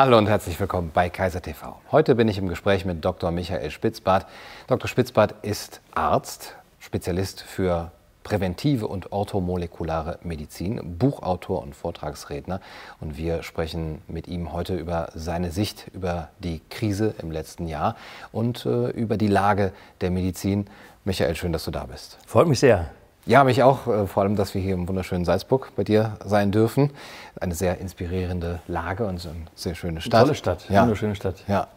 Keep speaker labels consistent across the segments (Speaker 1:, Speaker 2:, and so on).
Speaker 1: Hallo und herzlich willkommen bei Kaiser TV. Heute bin ich im Gespräch mit Dr. Michael Spitzbart. Dr. Spitzbart ist Arzt, Spezialist für präventive und orthomolekulare Medizin, Buchautor und Vortragsredner. Und wir sprechen mit ihm heute über seine Sicht über die Krise im letzten Jahr und äh, über die Lage der Medizin. Michael, schön, dass du da bist.
Speaker 2: Freut mich sehr.
Speaker 1: Ja, mich auch. Äh, vor allem, dass wir hier im wunderschönen Salzburg bei dir sein dürfen. Eine sehr inspirierende Lage und eine sehr schöne Stadt.
Speaker 2: Tolle Stadt,
Speaker 1: ja.
Speaker 2: wunderschöne Stadt.
Speaker 1: Ja.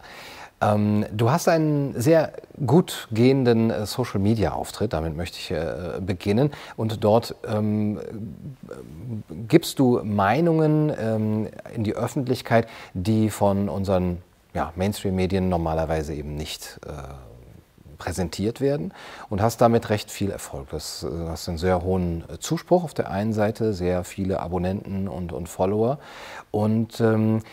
Speaker 1: Ähm, du hast einen sehr gut gehenden äh, Social-Media-Auftritt, damit möchte ich äh, beginnen. Und dort ähm, gibst du Meinungen ähm, in die Öffentlichkeit, die von unseren ja, Mainstream-Medien normalerweise eben nicht äh, präsentiert werden und hast damit recht viel Erfolg. Das, du hast einen sehr hohen Zuspruch auf der einen Seite, sehr viele Abonnenten und, und Follower. Und ähm,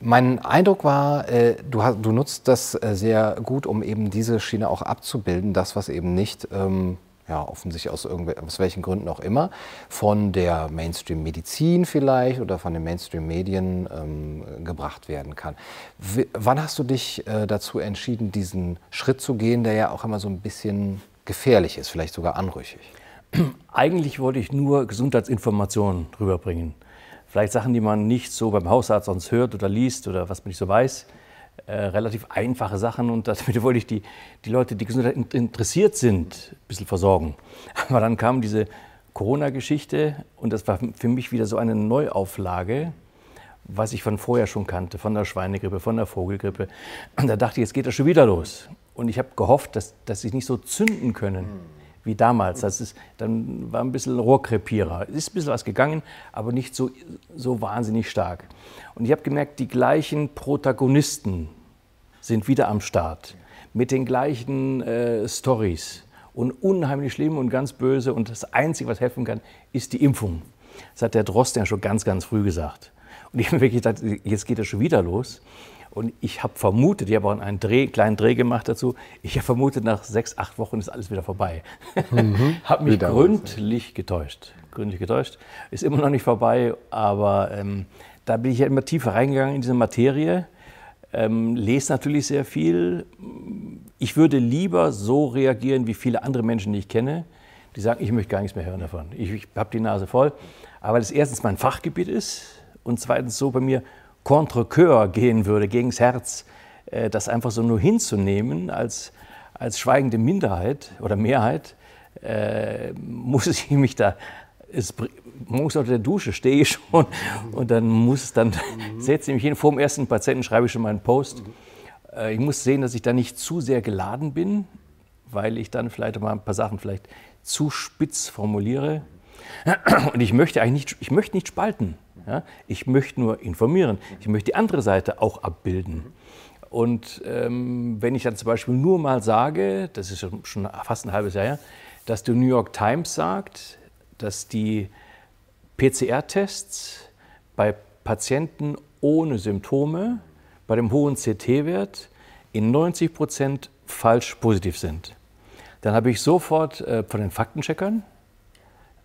Speaker 1: mein Eindruck war, äh, du, hast, du, nutzt das äh, sehr gut, um eben diese Schiene auch abzubilden, das, was eben nicht, ähm, ja, offensichtlich aus, aus welchen Gründen auch immer, von der Mainstream-Medizin vielleicht oder von den Mainstream-Medien ähm, gebracht werden kann. W wann hast du dich äh, dazu entschieden, diesen Schritt zu gehen, der ja auch immer so ein bisschen gefährlich ist, vielleicht sogar anrüchig?
Speaker 2: Eigentlich wollte ich nur Gesundheitsinformationen rüberbringen. Vielleicht Sachen, die man nicht so beim Hausarzt sonst hört oder liest oder was man nicht so weiß. Äh, relativ einfache Sachen und damit wollte ich die, die Leute, die Gesundheit interessiert sind, ein bisschen versorgen. Aber dann kam diese Corona-Geschichte und das war für mich wieder so eine Neuauflage, was ich von vorher schon kannte, von der Schweinegrippe, von der Vogelgrippe. Und da dachte ich, jetzt geht das schon wieder los. Und ich habe gehofft, dass, dass sie nicht so zünden können wie damals. Das ist, dann war ein bisschen Rohrkrepierer. Es ist ein bisschen was gegangen, aber nicht so, so wahnsinnig stark. Und ich habe gemerkt, die gleichen Protagonisten sind wieder am Start. Mit den gleichen äh, Stories. Und unheimlich schlimm und ganz böse. Und das Einzige, was helfen kann, ist die Impfung. Das hat der Drosten ja schon ganz, ganz früh gesagt. Und ich habe wirklich gedacht, jetzt geht das schon wieder los. Und ich habe vermutet, ich habe auch einen Dreh, kleinen Dreh gemacht dazu, ich habe vermutet, nach sechs, acht Wochen ist alles wieder vorbei. Mhm. habe mich gründlich getäuscht. Gründlich getäuscht. Ist immer noch nicht vorbei, aber ähm, da bin ich ja immer tiefer reingegangen in diese Materie. Ähm, lese natürlich sehr viel. Ich würde lieber so reagieren wie viele andere Menschen, die ich kenne, die sagen, ich möchte gar nichts mehr hören davon. Ich, ich habe die Nase voll. Aber weil es erstens mein Fachgebiet ist und zweitens so bei mir contre coeur gehen würde, gegen das Herz, äh, das einfach so nur hinzunehmen als, als schweigende Minderheit oder Mehrheit, äh, muss ich mich da, es, morgens unter der Dusche stehe ich schon und dann muss dann, mhm. setze ich mich hin, vor dem ersten Patienten schreibe ich schon meinen Post. Äh, ich muss sehen, dass ich da nicht zu sehr geladen bin, weil ich dann vielleicht mal ein paar Sachen vielleicht zu spitz formuliere. Und ich möchte eigentlich nicht, ich möchte nicht spalten. Ja? Ich möchte nur informieren. Ich möchte die andere Seite auch abbilden. Und ähm, wenn ich dann zum Beispiel nur mal sage, das ist schon fast ein halbes Jahr her, dass die New York Times sagt, dass die PCR-Tests bei Patienten ohne Symptome bei dem hohen CT-Wert in 90 Prozent falsch positiv sind. Dann habe ich sofort äh, von den Faktencheckern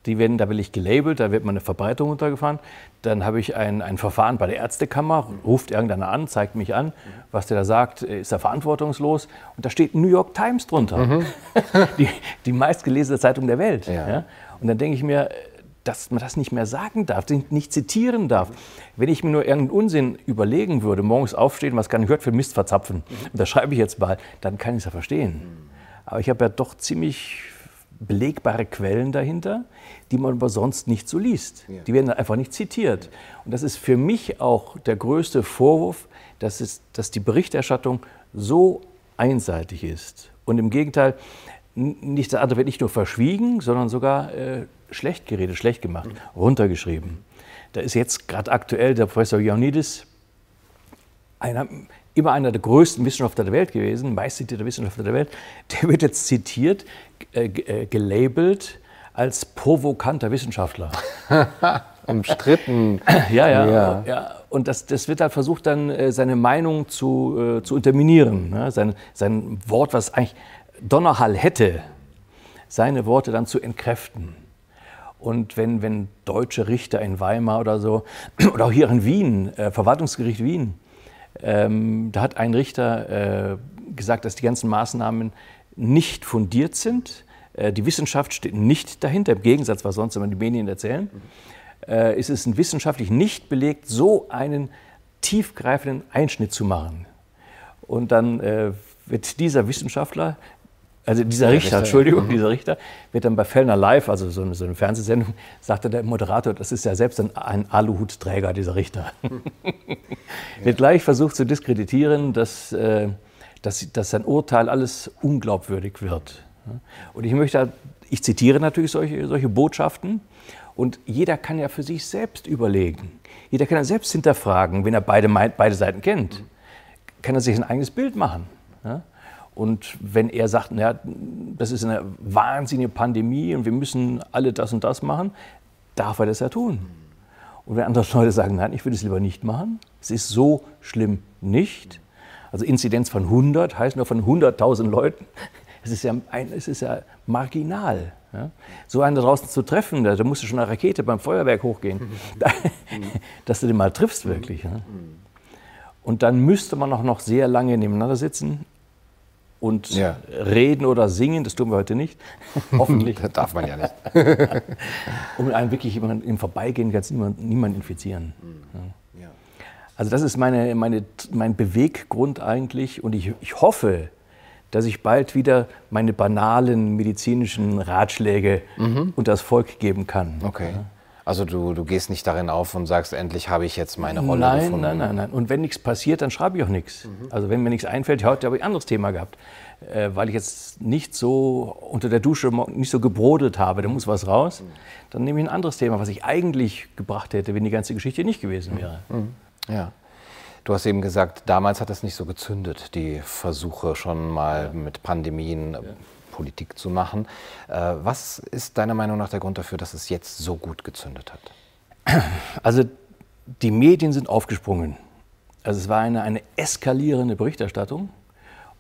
Speaker 2: die werden, da will ich gelabelt, da wird meine Verbreitung runtergefahren. Dann habe ich ein, ein Verfahren bei der Ärztekammer, ruft irgendeiner an, zeigt mich an, was der da sagt, ist er verantwortungslos. Und da steht New York Times drunter, mhm. die, die meistgelesene Zeitung der Welt. Ja. Ja? Und dann denke ich mir, dass man das nicht mehr sagen darf, nicht zitieren darf. Wenn ich mir nur irgendeinen Unsinn überlegen würde, morgens aufstehen, was kann ich heute für Mist verzapfen, und das schreibe ich jetzt mal, dann kann ich es ja verstehen. Aber ich habe ja doch ziemlich belegbare Quellen dahinter, die man aber sonst nicht so liest. Ja. Die werden einfach nicht zitiert. Und das ist für mich auch der größte Vorwurf, dass, es, dass die Berichterstattung so einseitig ist. Und im Gegenteil, nicht, das andere wird nicht nur verschwiegen, sondern sogar äh, schlecht geredet, schlecht gemacht, mhm. runtergeschrieben. Da ist jetzt gerade aktuell der Professor Ioannidis, einer, immer einer der größten Wissenschaftler der Welt gewesen, meistzitierter Wissenschaftler der Welt, der wird jetzt zitiert, äh, äh, gelabelt als provokanter Wissenschaftler.
Speaker 1: Umstritten.
Speaker 2: ja, ja, ja, ja. Und das, das wird halt versucht, dann äh, seine Meinung zu, äh, zu unterminieren. Ne? Sein, sein Wort, was eigentlich Donnerhall hätte, seine Worte dann zu entkräften. Und wenn, wenn deutsche Richter in Weimar oder so, oder auch hier in Wien, äh, Verwaltungsgericht Wien, Ähm, da hat ein Richter äh, gesagt, dass die ganzen Maßnahmen nicht fundiert sind. Äh, die Wissenschaft steht nicht dahinter, im Gegensatz, was sonst immer die Medien erzählen. Äh, ist es wissenschaftlich nicht belegt, so einen tiefgreifenden Einschnitt zu machen. Und dann äh, wird dieser Wissenschaftler also dieser Richter, Richter, Entschuldigung, mhm. dieser Richter wird dann bei Fellner Live, also so eine, so eine, Fernsehsendung, sagte der Moderator, das ist ja selbst ein, ein Aluhutträger, dieser Richter. ja. Wird gleich versucht zu diskreditieren, dass, äh, dass, dass sein Urteil alles unglaubwürdig wird. Und ich möchte, ich zitiere natürlich solche, solche Botschaften und jeder kann ja für sich selbst überlegen. Jeder kann ja selbst hinterfragen, wenn er beide, beide Seiten kennt. Kann er sich ein eigenes Bild machen. Ja? Und wenn er sagt, naja, das ist eine wahnsinnige Pandemie und wir müssen alle das und das machen, darf er das ja tun. Und wenn andere Leute sagen, nein, ich würde es lieber nicht machen, es ist so schlimm nicht. Also Inzidenz von 100 heißt nur von 100.000 Leuten. Es ist ja, ein, es ist ja marginal. Ja? So einen da draußen zu treffen, da, da musst du schon eine Rakete beim Feuerwerk hochgehen, dass du den mal triffst wirklich. Ja? Und dann müsste man auch noch sehr lange nebeneinander sitzen und ja. reden oder singen, das tun wir heute nicht,
Speaker 1: hoffentlich. das darf man ja nicht.
Speaker 2: um einen wirklich im Vorbeigehen ganz niemand, niemand infizieren. Mhm. Ja. Also das ist meine, meine, mein Beweggrund eigentlich und ich, ich hoffe, dass ich bald wieder meine banalen medizinischen Ratschläge mhm. unter das Volk geben kann.
Speaker 1: Okay. Ja. Also du, du gehst nicht darin auf und sagst, endlich habe ich jetzt meine Rolle
Speaker 2: nein,
Speaker 1: gefunden.
Speaker 2: Nein, nein, nein. Und wenn nichts passiert, dann schreibe ich auch nichts. Mhm. Also wenn mir nichts einfällt, heute habe ich ein anderes Thema gehabt, äh, weil ich jetzt nicht so unter der Dusche nicht so gebrodelt habe, da muss was raus. Mhm. Dann nehme ich ein anderes Thema, was ich eigentlich gebracht hätte, wenn die ganze Geschichte nicht gewesen wäre.
Speaker 1: Mhm. Ja. Du hast eben gesagt, damals hat es nicht so gezündet, die Versuche schon mal ja. mit Pandemien. Ja Politik zu machen. Äh, was ist deiner Meinung nach der Grund dafür, dass es jetzt so gut gezündet hat?
Speaker 2: Also die Medien sind aufgesprungen. Also es war eine, eine eskalierende Berichterstattung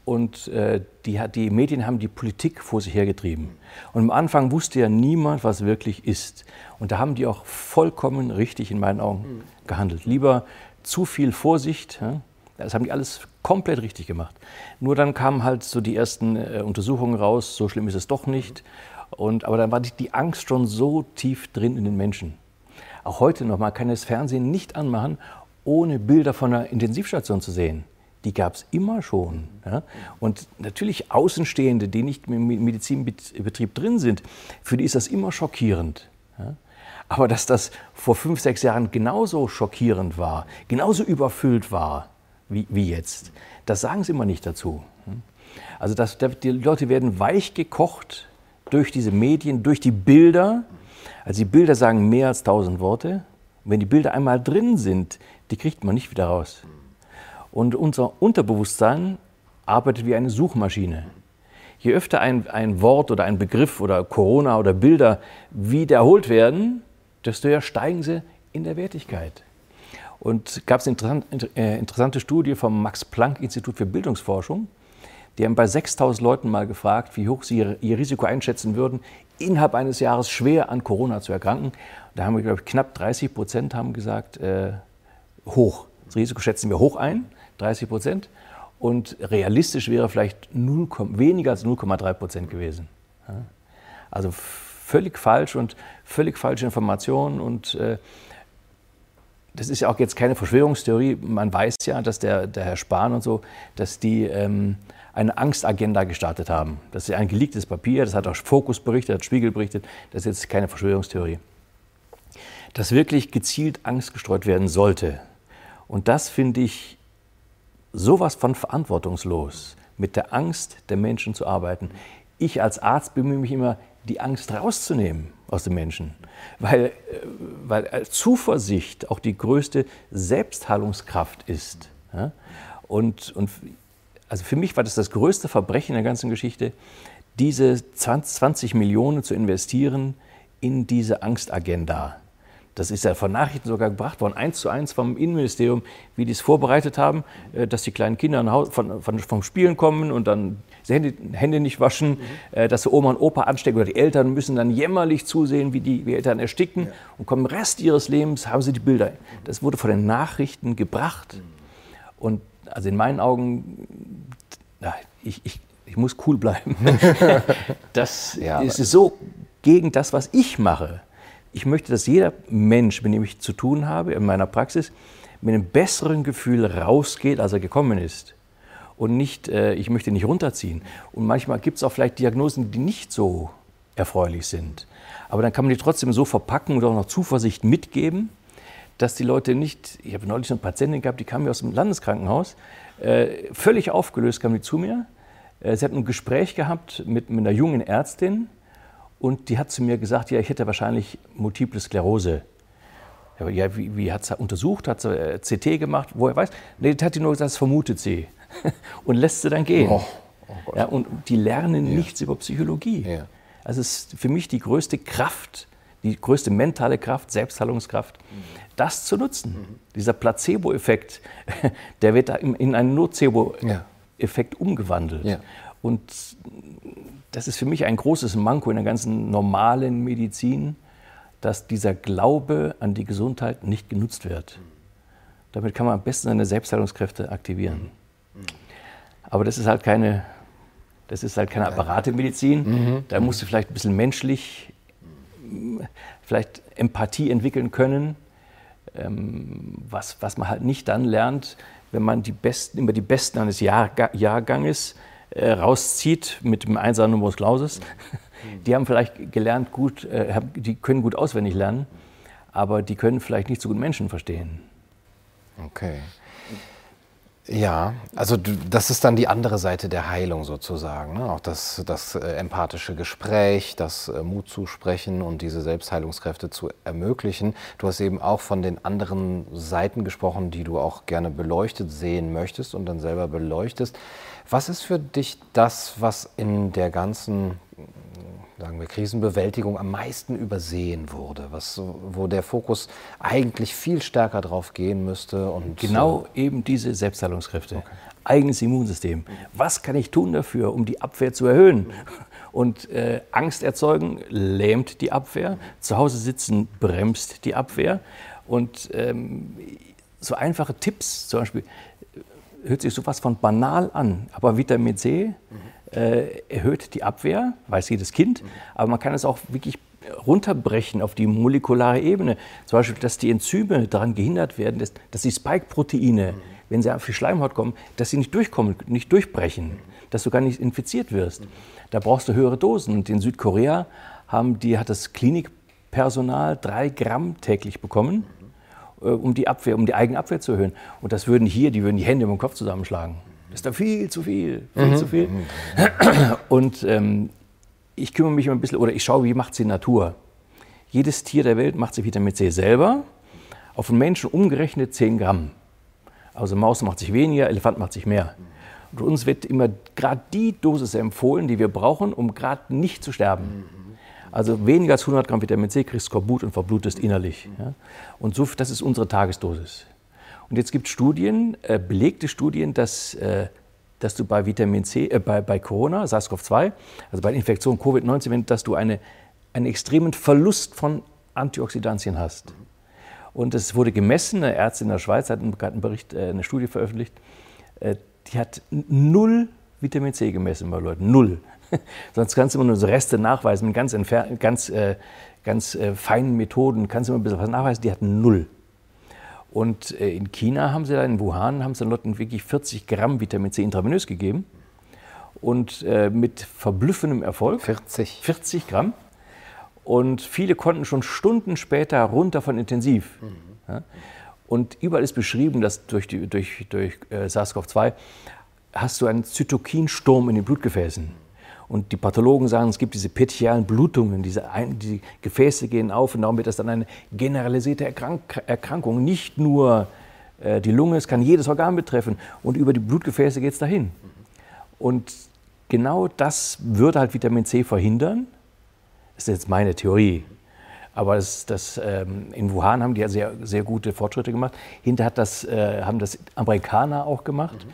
Speaker 2: und äh, die, die Medien haben die Politik vor sich hergetrieben. Und am Anfang wusste ja niemand, was wirklich ist. Und da haben die auch vollkommen richtig in meinen Augen gehandelt. Lieber zu viel Vorsicht, ja, das haben die alles komplett richtig gemacht. Nur dann kamen halt so die ersten äh, Untersuchungen raus, so schlimm ist es doch nicht. Und, aber dann war die, die Angst schon so tief drin in den Menschen. Auch heute noch, man kann das Fernsehen nicht anmachen, ohne Bilder von einer Intensivstation zu sehen. Die gab es immer schon. Ja? Und natürlich Außenstehende, die nicht im Medizinbetrieb drin sind, für die ist das immer schockierend. Ja? Aber dass das vor fünf, sechs Jahren genauso schockierend war, genauso überfüllt war, wie, wie jetzt. Das sagen sie immer nicht dazu. Also das, die Leute werden weich gekocht durch diese Medien, durch die Bilder. Also die Bilder sagen mehr als tausend Worte. Und wenn die Bilder einmal drin sind, die kriegt man nicht wieder raus. Und unser Unterbewusstsein arbeitet wie eine Suchmaschine. Je öfter ein, ein Wort oder ein Begriff oder Corona oder Bilder wiederholt werden, desto höher steigen sie in der Wertigkeit. Und gab es eine äh, interessante Studie vom Max-Planck-Institut für Bildungsforschung. Die haben bei 6000 Leuten mal gefragt, wie hoch sie ihr, ihr, Risiko einschätzen würden, innerhalb eines Jahres schwer an Corona zu erkranken. Da haben wir, glaube ich, knapp 30 Prozent haben gesagt, äh, hoch. Das Risiko schätzen wir hoch ein, 30 Prozent. Und realistisch wäre vielleicht 0, weniger als 0,3 Prozent gewesen. Also völlig falsch und völlig falsche Informationen und äh, das ist ja auch jetzt keine Verschwörungstheorie. Man weiß ja, dass der, der Herr Spahn und so, dass die ähm, eine Angstagenda gestartet haben. Das ist ein geleaktes Papier, das hat auch Fokus berichtet, hat Spiegel berichtet. Das ist jetzt keine Verschwörungstheorie. Dass wirklich gezielt Angst gestreut werden sollte. Und das finde ich sowas von verantwortungslos, mit der Angst der Menschen zu arbeiten. Ich als Arzt bemühe mich immer, die Angst rauszunehmen aus den Menschen. Weil, äh, weil Zuversicht auch die größte Selbstheilungskraft ist. Und, und also für mich war das das größte Verbrechen der ganzen Geschichte, diese 20 Millionen zu investieren in diese Angstagenda. Das ist ja von Nachrichten sogar gebracht worden, eins zu eins vom Innenministerium, wie die es vorbereitet haben, äh, dass die kleinen Kinder von, von, vom Spielen kommen und dann Hände, Hände nicht waschen, mhm. Äh, dass sie Oma und Opa anstecken oder die Eltern müssen dann jämmerlich zusehen, wie die, wie die Eltern ersticken ja. und kommen Rest ihres Lebens haben sie die Bilder. Das wurde von den Nachrichten gebracht. Mhm. Und also in meinen Augen, na, ich, ich, ich muss cool bleiben. das ja, ist so gegen das, was ich mache. Ich möchte, dass jeder Mensch, mit dem ich zu tun habe in meiner Praxis, mit einem besseren Gefühl rausgeht, als er gekommen ist. Und nicht, äh, ich möchte nicht runterziehen. Und manchmal gibt es auch vielleicht Diagnosen, die nicht so erfreulich sind. Aber dann kann man die trotzdem so verpacken und auch noch Zuversicht mitgeben, dass die Leute nicht, ich habe neulich eine Patientin gehabt, die kam mir aus dem Landeskrankenhaus, äh, völlig aufgelöst kam die zu mir. Äh, sie hat ein Gespräch gehabt mit, mit einer jungen Ärztin und die hat zu mir gesagt, ja, ich hätte wahrscheinlich Multiple Sklerose. Ja, wie, wie hat sie untersucht? Hat sie äh, CT gemacht? Woher weiß? Nee, das hat die nur gesagt, das vermutet sie. und lässt sie dann gehen. Oh, oh ja, und die lernen ja. nichts über Psychologie. Ja. Also es ist für mich die größte Kraft, die größte mentale Kraft, Selbstheilungskraft, mhm. das zu nutzen. Mhm. Dieser Placebo-Effekt, der wird da in einen Nocebo-Effekt umgewandelt. Und das ist für mich ein großes Manko in der ganzen normalen Medizin, dass dieser Glaube an die Gesundheit nicht genutzt wird. Mhm. Damit kann man am besten seine Selbstheilungskräfte aktivieren. Mhm. Aber das ist halt keine das ist halt keine Apparatemedizin. Mhm. Da musst du vielleicht ein bisschen menschlich, vielleicht Empathie entwickeln können, ähm, was, was man halt nicht dann lernt, wenn man die Besten, immer die Besten eines Jahr, Jahrganges äh, rauszieht mit dem Einser Numerus Clausus. Mhm. Die haben vielleicht gelernt gut, äh, die können gut auswendig lernen, aber die können vielleicht nicht so gut Menschen verstehen.
Speaker 1: Okay. Ja, also das ist dann die andere Seite der Heilung sozusagen. Ne? Auch das, das äh, empathische Gespräch, das äh, Mut zu sprechen und diese Selbstheilungskräfte zu ermöglichen. Du hast eben auch von den anderen Seiten gesprochen, die du auch gerne beleuchtet sehen möchtest und dann selber beleuchtest. Was ist für dich das, was in der ganzen sagen wir, Krisenbewältigung am meisten übersehen wurde, was, wo der Fokus eigentlich viel stärker drauf gehen müsste. Und
Speaker 2: genau äh, eben diese Selbstheilungskräfte. Okay. Eigenes Immunsystem. Was kann ich tun dafür, um die Abwehr zu erhöhen? Und äh, Angst erzeugen lähmt die Abwehr. Zu Hause sitzen bremst die Abwehr. Und ähm, so einfache Tipps, zum Beispiel, hört sich sowas von banal an, aber Vitamin C mhm äh, erhöht die Abwehr, weiß jedes Kind, aber man kann es auch wirklich runterbrechen auf die molekulare Ebene. Zum Beispiel, dass die Enzyme daran gehindert werden, dass, dass die Spike-Proteine, wenn sie auf die Schleimhaut kommen, dass sie nicht durchkommen, nicht durchbrechen, dass du gar nicht infiziert wirst. Da brauchst du höhere Dosen. Und in Südkorea haben die, hat das Klinikpersonal drei Gramm täglich bekommen, äh, um die Abwehr, um die eigene Abwehr zu erhöhen. Und das würden hier, die würden die Hände im Kopf zusammenschlagen. Ist da viel zu viel, viel mhm. zu viel. Und ähm, ich kümmere mich immer ein bisschen, oder ich schaue, wie macht es die Natur. Jedes Tier der Welt macht sich Vitamin C selber, auf einen Menschen umgerechnet 10 Gramm. Also Maus macht sich weniger, Elefant macht sich mehr. Und uns wird immer gerade die Dosis empfohlen, die wir brauchen, um gerade nicht zu sterben. Also weniger als 100 Gramm Vitamin C kriegst du Skorbut und verblutest innerlich. Ja? Und so, das ist unsere Tagesdosis. Und jetzt gibt es Studien, äh, belegte Studien, dass, äh, dass du bei Vitamin C, äh, bei, bei Corona, SARS-CoV-2, also bei der Infektion Covid-19, dass du eine, einen extremen Verlust von Antioxidantien hast. Und es wurde gemessen, eine Ärztin in der Schweiz hat einen bekannten Bericht, äh, eine Studie veröffentlicht, äh, die hat null Vitamin C gemessen bei Leuten, null. Sonst kannst du immer nur so Reste nachweisen mit ganz, ganz, äh, ganz feinen Methoden, kannst du immer ein bisschen was nachweisen, die hatten null. Und äh, in China haben sie dann, in Wuhan, haben sie den Leuten wirklich 40 Gramm Vitamin C intravenös gegeben. Und äh, mit verblüffendem Erfolg.
Speaker 1: 40.
Speaker 2: 40 Gramm. Und viele konnten schon Stunden später runter von intensiv. Mhm. Ja? Und überall ist beschrieben, dass durch, die, durch, durch äh, SARS-CoV-2 hast du einen Zytokinsturm in den Blutgefäßen. Und die Pathologen sagen, es gibt diese petechialen Blutungen, diese, Ein die Gefäße gehen auf und darum wird das dann eine generalisierte Erkrank Erkrankung. Nicht nur äh, die Lunge, es kann jedes Organ betreffen und über die Blutgefäße geht es dahin. Und genau das würde halt Vitamin C verhindern. Das ist jetzt meine Theorie. Aber das, das, ähm, in Wuhan haben die ja sehr, sehr gute Fortschritte gemacht. Hinter hat das, äh, haben das Amerikaner auch gemacht.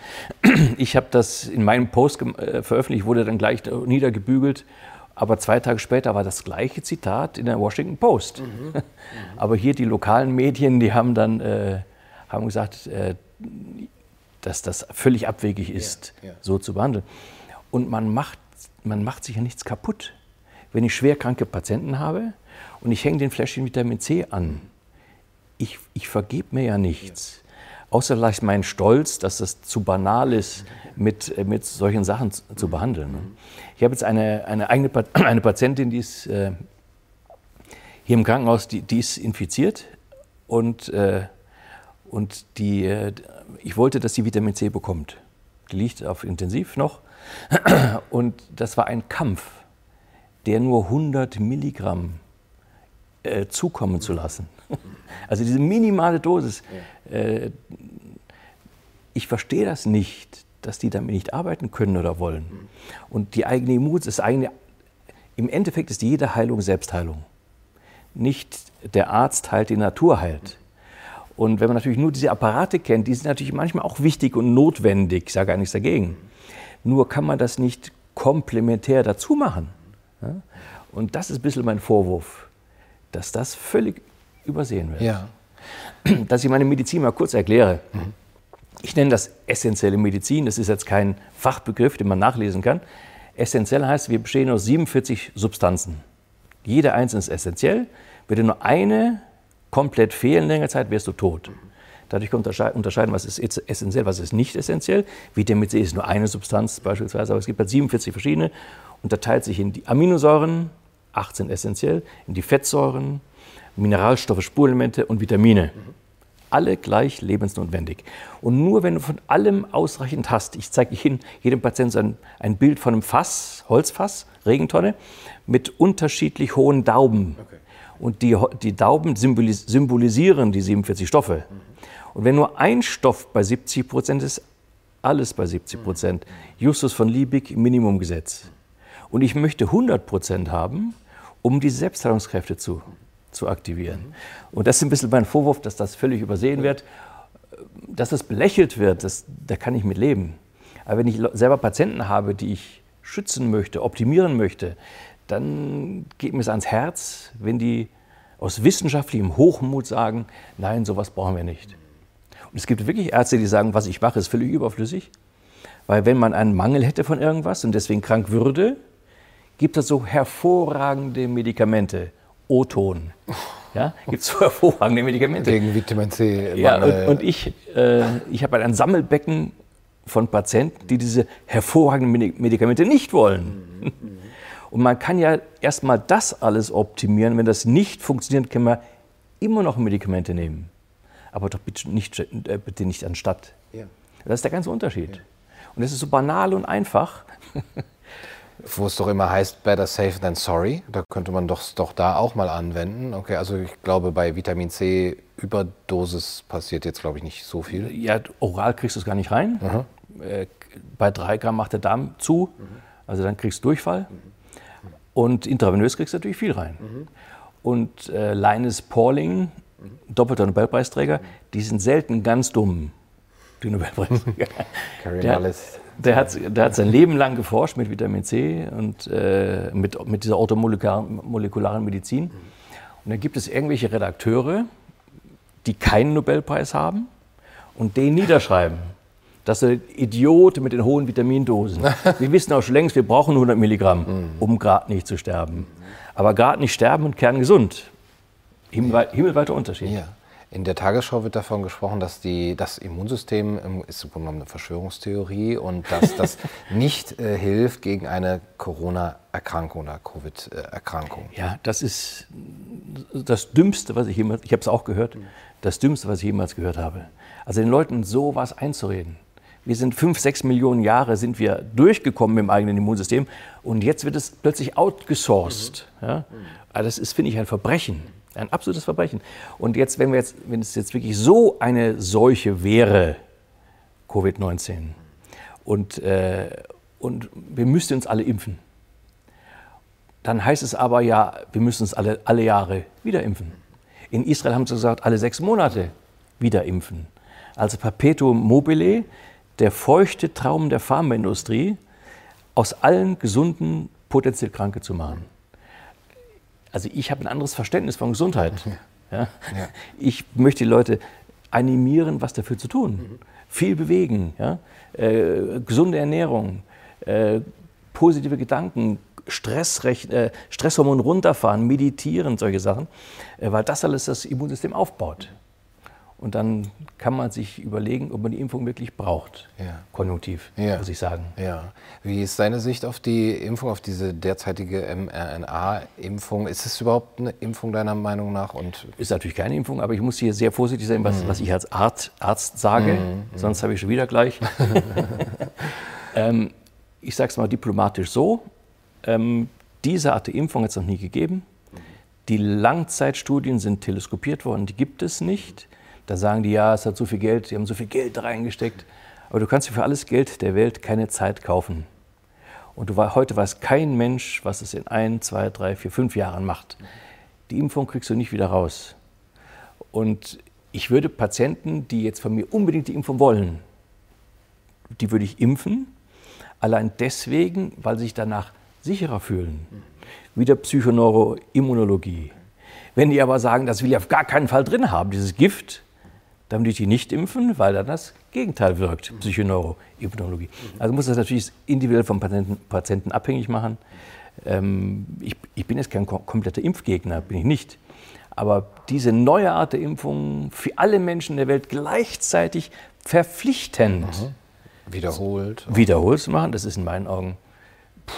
Speaker 2: Mhm. Ich habe das in meinem Post äh, veröffentlicht, wurde dann gleich niedergebügelt. Aber zwei Tage später war das gleiche Zitat in der Washington Post. Mhm. Mhm. Aber hier die lokalen Medien, die haben dann äh, haben gesagt, äh, dass das völlig abwegig ist, ja, ja. so zu behandeln. Und man macht, man macht sich ja nichts kaputt. Wenn ich schwerkranke Patienten habe und ich hänge den Fläschchen Vitamin C an, ich, ich vergebe mir ja nichts. Ja. Außer vielleicht mein Stolz, dass das zu banal ist, mit, äh, mit solchen Sachen zu, zu behandeln. Ne? Ich habe jetzt eine, eine eigene eine Patientin, die ist äh, hier im Krankenhaus, die, die ist infiziert und, äh, und die, äh, ich wollte, dass sie Vitamin C bekommt. Die liegt auf Intensiv noch und das war ein Kampf, der nur 100 Milligramm äh, zukommen zu lassen. Also diese minimale Dosis. Äh, ich verstehe das nicht, dass die damit nicht arbeiten können oder wollen. Und die eigene Immun, das eigene, im Endeffekt ist jede Heilung Selbstheilung nicht der Arzt heilt, die Natur heilt. Und wenn man natürlich nur diese Apparate kennt, die sind natürlich manchmal auch wichtig und notwendig, ich sage gar nichts dagegen. Nur kann man das nicht komplementär dazu machen. Und das ist ein bisschen mein Vorwurf, dass das völlig übersehen wird. Ja. Dass ich meine Medizin mal kurz erkläre. Ich nenne das essentielle Medizin. Das ist jetzt kein Fachbegriff, den man nachlesen kann. Essentiell heißt, wir bestehen aus 47 Substanzen. Jeder einzelne ist essentiell. Würde nur eine komplett fehlen längere Zeit, wärst du tot. Dadurch kann man unterscheiden, was ist essentiell, was ist nicht essentiell. Vitamin C ist nur eine Substanz beispielsweise, aber es gibt halt 47 verschiedene. Unterteilt sich in die Aminosäuren, 18 essentiell, in die Fettsäuren, Mineralstoffe, Spurenelemente und Vitamine. Alle gleich lebensnotwendig. Und nur wenn du von allem ausreichend hast, ich zeige Ihnen jedem Patienten ein, ein Bild von einem Fass, Holzfass, Regentonne, mit unterschiedlich hohen Daumen. Okay. Und die, die Daumen symbolisieren die 47 Stoffe. Mhm. Und wenn nur ein Stoff bei 70 Prozent ist, alles bei 70 Prozent. Mhm. Justus von Liebig, Minimumgesetz. Und ich möchte 100 Prozent haben, um die Selbstheilungskräfte zu, zu aktivieren. Und das ist ein bisschen mein Vorwurf, dass das völlig übersehen wird. Dass das belächelt wird, das, da kann ich mit leben. Aber wenn ich selber Patienten habe, die ich schützen möchte, optimieren möchte, dann geht mir es ans Herz, wenn die aus wissenschaftlichem Hochmut sagen, nein, sowas brauchen wir nicht. Und es gibt wirklich Ärzte, die sagen, was ich mache, ist völlig überflüssig. Weil wenn man einen Mangel hätte von irgendwas und deswegen krank würde, gibt es so hervorragende Medikamente. O-Ton. Ja, gibt es so hervorragende Medikamente.
Speaker 1: Gegen Vitamin C.
Speaker 2: Ja, und, und ich, äh, ich habe ein Sammelbecken von Patienten, die diese hervorragenden Medikamente nicht wollen. Und man kann ja erstmal das alles optimieren. Wenn das nicht funktioniert, kann man immer noch Medikamente nehmen. Aber doch bitte nicht, äh, bitte nicht anstatt. Ja. Das ist der ganze Unterschied. Ja. Und es ist so banal und einfach.
Speaker 1: Wo es doch immer heißt, better safe than sorry. Da könnte man doch, doch da auch mal anwenden. Okay, also ich glaube, bei Vitamin C Überdosis passiert jetzt, glaube ich, nicht so viel.
Speaker 2: Ja, oral kriegst du es gar nicht rein. Mhm. Bei drei Gramm macht der Darm zu. Mhm. Also dann kriegst du Durchfall. Mhm. Und intravenös kriegst du natürlich viel rein. Mhm. Und äh, Linus Pauling, doppelter Nobelpreisträger, die sind selten ganz dumm, die Nobelpreisträger. der, der, hat, der hat sein Leben lang geforscht mit Vitamin C und äh, mit, mit dieser orthomolekularen Medizin. Und dann gibt es irgendwelche Redakteure, die keinen Nobelpreis haben und den niederschreiben. Das ist ein Idiot mit den hohen Vitamindosen. wir wissen auch schon längst, wir brauchen 100 Milligramm, mhm. um gerade nicht zu sterben. Aber gerade nicht sterben und kerngesund. Himmelweit, himmelweiter Unterschied. Ja.
Speaker 1: In der Tagesschau wird davon gesprochen, dass die, das Immunsystem ist im Grunde genommen eine Verschwörungstheorie und dass das nicht äh, hilft gegen eine Corona-Erkrankung oder Covid-Erkrankung.
Speaker 2: Ja, das ist das Dümmste, was ich jemals, ich habe es auch gehört, das Dümmste, was ich jemals gehört habe. Also den Leuten sowas einzureden. Wir sind fünf, sechs Millionen Jahre sind wir durchgekommen im eigenen Immunsystem und jetzt wird es plötzlich outgesourced. Mhm. Ja? Also das ist, finde ich, ein Verbrechen, ein absolutes Verbrechen. Und jetzt, wenn, wir jetzt, wenn es jetzt wirklich so eine Seuche wäre, Covid-19, und, äh, und wir müssten uns alle impfen, dann heißt es aber ja, wir müssen uns alle, alle Jahre wieder impfen. In Israel haben sie gesagt, alle sechs Monate wieder impfen. Also Perpetuum mobile, der feuchte Traum der Pharmaindustrie, aus allen gesunden potenziell Kranke zu machen. Also ich habe ein anderes Verständnis von Gesundheit. Ja. Ja. Ich möchte die Leute animieren, was dafür zu tun. viel bewegen, ja? äh, gesunde Ernährung, äh, positive Gedanken, äh, Stresshormon runterfahren, meditieren, solche Sachen, äh, weil das alles das Immunsystem aufbaut. Und dann kann man sich überlegen, ob man die Impfung wirklich braucht. Ja. Konjunktiv, ja. muss ich sagen.
Speaker 1: Ja. Wie ist deine Sicht auf die Impfung, auf diese derzeitige mRNA-Impfung? Ist es überhaupt eine Impfung deiner Meinung nach?
Speaker 2: Und ist natürlich keine Impfung, aber ich muss hier sehr vorsichtig sein, was, mhm. was ich als Arzt, Arzt sage. Mhm. Sonst habe ich schon wieder gleich. ähm, ich sage es mal diplomatisch so. Ähm, diese Art der Impfung hat es noch nie gegeben. Die Langzeitstudien sind teleskopiert worden, die gibt es nicht. Da sagen die, ja, es hat so viel Geld, die haben so viel Geld reingesteckt. Aber du kannst dir für alles Geld der Welt keine Zeit kaufen. Und du, heute weiß kein Mensch, was es in ein, zwei, drei, vier, fünf Jahren macht. Die Impfung kriegst du nicht wieder raus. Und ich würde Patienten, die jetzt von mir unbedingt die Impfung wollen, die würde ich impfen. Allein deswegen, weil sie sich danach sicherer fühlen. Wieder Psychoneuroimmunologie. Wenn die aber sagen, das will ich auf gar keinen Fall drin haben, dieses Gift, dann würde ich die nicht impfen, weil dann das Gegenteil wirkt, Psychoneuroimmunologie. Also muss das natürlich individuell vom Patienten, Patienten abhängig machen. Ähm, ich, ich, bin jetzt kein kompletter Impfgegner, bin ich nicht. Aber diese neue Art der Impfung für alle Menschen der Welt gleichzeitig verpflichtend
Speaker 1: mhm. wiederholt,
Speaker 2: wiederholt zu machen, das ist in meinen Augen, pff,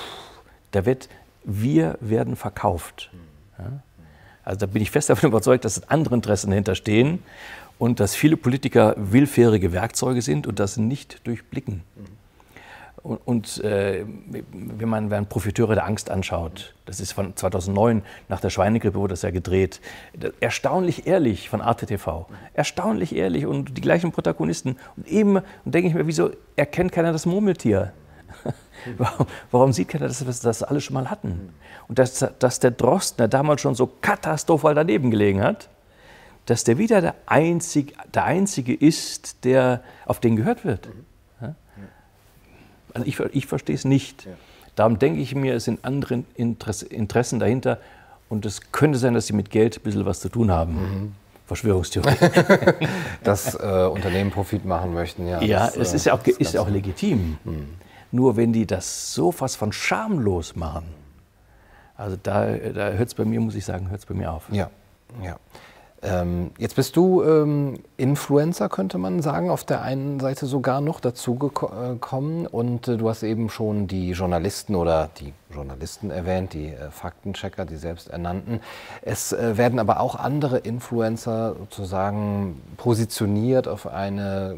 Speaker 2: da wird, wir werden verkauft. Ja? Also da bin ich fest davon überzeugt, dass andere Interessen dahinter stehen und dass viele Politiker willfährige Werkzeuge sind und das nicht durchblicken. Und, und äh, wenn man wenn Profiteure der Angst anschaut, das ist von 2009, nach der Schweinegrippe wurde das ja gedreht, erstaunlich ehrlich von Arte TV, erstaunlich ehrlich und die gleichen Protagonisten. Und eben und denke ich mir, wieso erkennt keiner das Murmeltier? Warum, warum, sieht keiner, dass wir das alle schon mal hatten? Und dass, dass der Drosten, der damals schon so katastrophal daneben gelegen hat, dass der wieder der Einzige, der Einzige ist, der auf den gehört wird. Ja? Also ich, ich verstehe es nicht. Darum denke ich mir, es sind andere Interessen dahinter und es könnte sein, dass sie mit Geld ein bisschen was zu tun haben. Mhm. Verschwörungstheorie.
Speaker 1: dass äh, Unternehmen Profit machen möchten, ja.
Speaker 2: Ja, das, es ist ja auch, ist auch legitim. Mhm. Nur wenn die das so fast von schamlos machen, also da, da hört es bei mir, muss ich sagen, hört es bei mir auf.
Speaker 1: Ja, ja. Ähm, jetzt bist du ähm, Influencer, könnte man sagen, auf der einen Seite sogar noch dazu gekommen. Und äh, du hast eben schon die Journalisten oder die Journalisten erwähnt, die äh, Faktenchecker, die selbst ernannten. Es äh, werden aber auch andere Influencer sozusagen positioniert auf eine,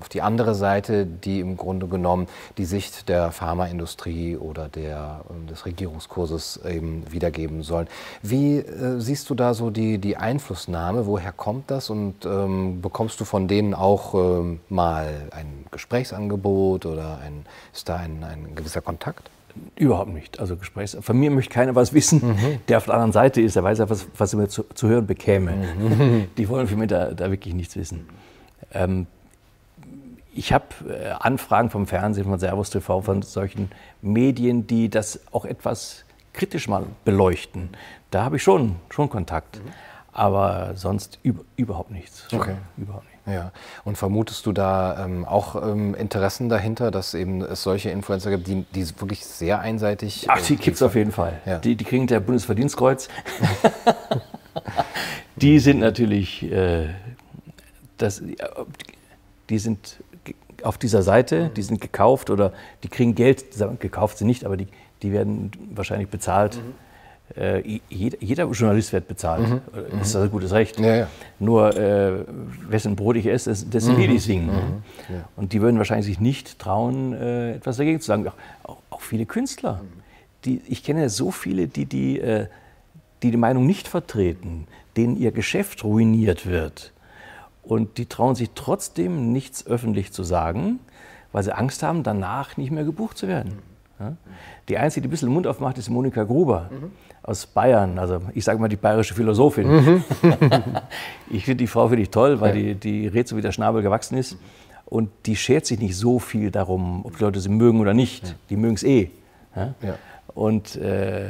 Speaker 1: auf die andere Seite, die im Grunde genommen die Sicht der Pharmaindustrie oder der, äh, des Regierungskurses eben wiedergeben sollen. Wie äh, siehst du da so die, die Einflussnahme? Woher kommt das? Und ähm, bekommst du von denen auch ähm, mal ein Gesprächsangebot oder ein, ist da ein, ein gewisser Kontakt?
Speaker 2: Überhaupt nicht. Also Gesprächs von mir möchte keiner was wissen, mhm. der auf der anderen Seite ist. Der weiß ja, was, was er mir zu, zu hören bekäme. Mhm. Die wollen für mich da, da wirklich nichts wissen. Ähm, ich habe äh, Anfragen vom Fernsehen, von Servus TV, von solchen Medien, die das auch etwas kritisch mal beleuchten. Da habe ich schon, schon Kontakt. Mhm. Aber sonst über, überhaupt nichts.
Speaker 1: Okay. Überhaupt nicht. Ja. Und vermutest du da ähm, auch ähm, Interessen dahinter, dass eben es solche Influencer gibt, die, die wirklich sehr einseitig.
Speaker 2: Ach, die äh, gibt es auf jeden Fall. Ja. Die, die kriegen der Bundesverdienstkreuz. die sind natürlich, äh, das, die sind auf dieser Seite, die sind gekauft oder die kriegen Geld, gekauft sie nicht, aber die, die werden wahrscheinlich bezahlt. Mhm äh, jeder, jeder, Journalist wird bezahlt. Mhm. Das ist ein gutes Recht. Ja, ja. Nur, äh, wessen Brot ich esse, das sind mhm. die, die singen. Mhm. Ja. Und die würden wahrscheinlich sich nicht trauen, äh, etwas dagegen zu sagen. Auch, auch viele Künstler. Die, ich kenne so viele, die die, äh, die die Meinung nicht vertreten, denen ihr Geschäft ruiniert wird. Und die trauen sich trotzdem nichts öffentlich zu sagen, weil sie Angst haben, danach nicht mehr gebucht zu werden. Ja? Die Einzige, die ein bisschen den Mund aufmacht, ist Monika Gruber. Mhm aus Bayern. Also ich sage mal die bayerische Philosophin. Mhm. ich finde die Frau finde ich toll, weil ja. die, die redet so wie der Schnabel gewachsen ist. Und die schert sich nicht so viel darum, ob die Leute sie mögen oder nicht. Ja. Die mögen es eh. Ja? Und, äh,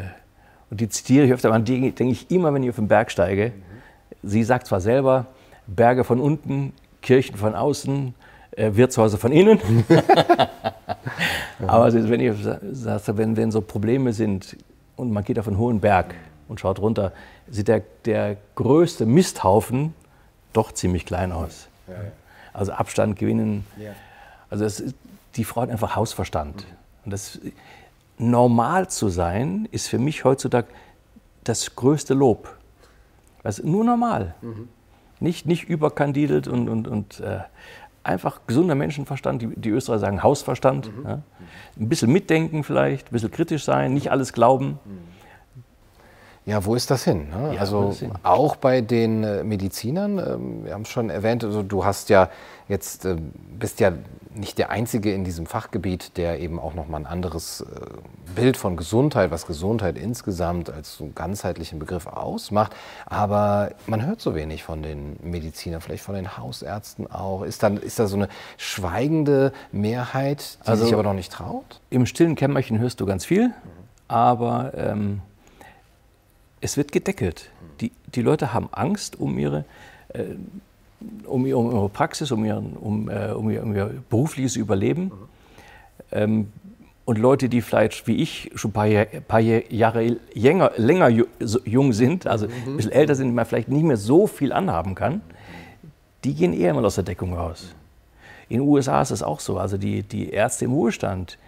Speaker 2: und die zitiere ich öfter, an die denke ich immer, wenn ich auf den Berg steige. Mhm. Sie sagt zwar selber, Berge von unten, Kirchen von außen, äh, Wirtshäuser von innen. Aber wenn, ich, wenn, wenn so Probleme sind und man geht auf einen hohen Berg und schaut runter, sieht der, der größte Misthaufen doch ziemlich klein aus. Ja, ja. Also Abstand gewinnen. Ja. Also ist, die Frau hat einfach Hausverstand. Mhm. Und das normal zu sein, ist für mich heutzutage das größte Lob. Also nur normal. Mhm. Nicht, nicht überkandidelt und, und, und äh, einfach gesunder Menschenverstand. Die, die Österreicher sagen Hausverstand. Mhm. Ja? Ein bisschen mitdenken vielleicht, ein bisschen kritisch sein, nicht alles glauben. Mhm.
Speaker 1: Ja, wo ist das hin? Ne? Ja, also hin? auch bei den äh, Medizinern, ähm, wir haben es schon erwähnt, also du hast ja jetzt, äh, bist ja nicht der Einzige in diesem Fachgebiet, der eben auch nochmal ein anderes äh, Bild von Gesundheit, was Gesundheit insgesamt als so ganzheitlichen Begriff ausmacht. Aber man hört so wenig von den Medizinern, vielleicht von den Hausärzten auch. Ist, dann, ist da so eine schweigende Mehrheit, die also sich aber noch nicht traut?
Speaker 2: Im stillen Kämmerchen hörst du ganz viel, aber ähm, es wird gedeckelt. Die, die Leute haben Angst um ihre, äh, um, um, ihre Praxis, um, ihren, um, äh, um, ihr, um ihr, berufliches Überleben. Ähm, und Leute, die vielleicht wie ich schon ein paar, paar Jahre länger, länger jung sind, also ein bisschen älter sind, die man vielleicht nicht mehr so viel anhaben kann, die gehen eher mal aus der Deckung raus. In den USA ist es auch so. Also die, die Ärzte im Ruhestand,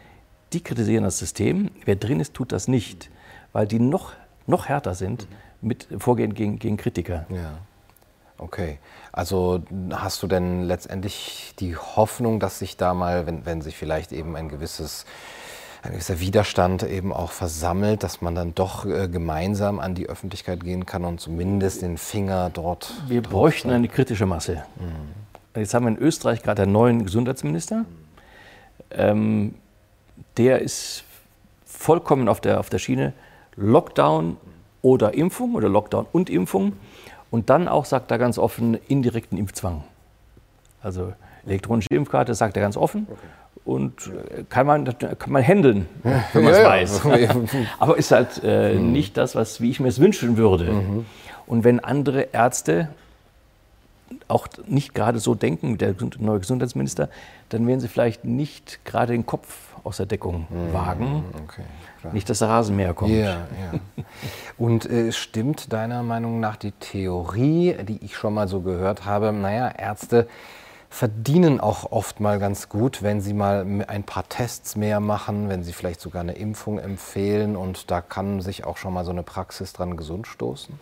Speaker 2: die kritisieren das System. Wer drin ist, tut das nicht, weil die noch noch härter sind mit Vorgehen gegen, gegen Kritiker.
Speaker 1: Ja. Okay. Also hast du denn letztendlich die Hoffnung, dass sich da mal, wenn, wenn sich vielleicht eben ein gewisses ein gewisser Widerstand eben auch versammelt, dass man dann doch äh, gemeinsam an die Öffentlichkeit gehen kann und zumindest den Finger dort.
Speaker 2: Wir bräuchten eine kritische Masse. Mhm. Jetzt haben wir in Österreich gerade einen neuen Gesundheitsminister. Ähm, der ist vollkommen auf der, auf der Schiene Lockdown oder Impfung oder Lockdown und Impfung. Und dann auch, sagt er ganz offen, indirekten Impfzwang. Also elektronische Impfkarte, sagt er ganz offen. Okay. Und äh, kann man, kann man handeln, wenn man es ja, weiß. Ja. Aber ist halt äh, mhm. nicht das, was, wie ich mir es wünschen würde. Mhm. Und wenn andere Ärzte auch nicht gerade so denken, der neue Gesundheitsminister, dann werden sie vielleicht nicht gerade den Kopf aus der Deckung mhm. wagen. Okay, nicht, dass der Rasenmäher kommt.
Speaker 1: Ja, ja. Und äh, stimmt deiner Meinung nach die Theorie, die ich schon mal so gehört habe, naja, Ärzte verdienen auch oft mal ganz gut, wenn sie mal ein paar Tests mehr machen, wenn sie vielleicht sogar eine Impfung empfehlen und da kann sich auch schon mal so eine Praxis dran gesund stoßen?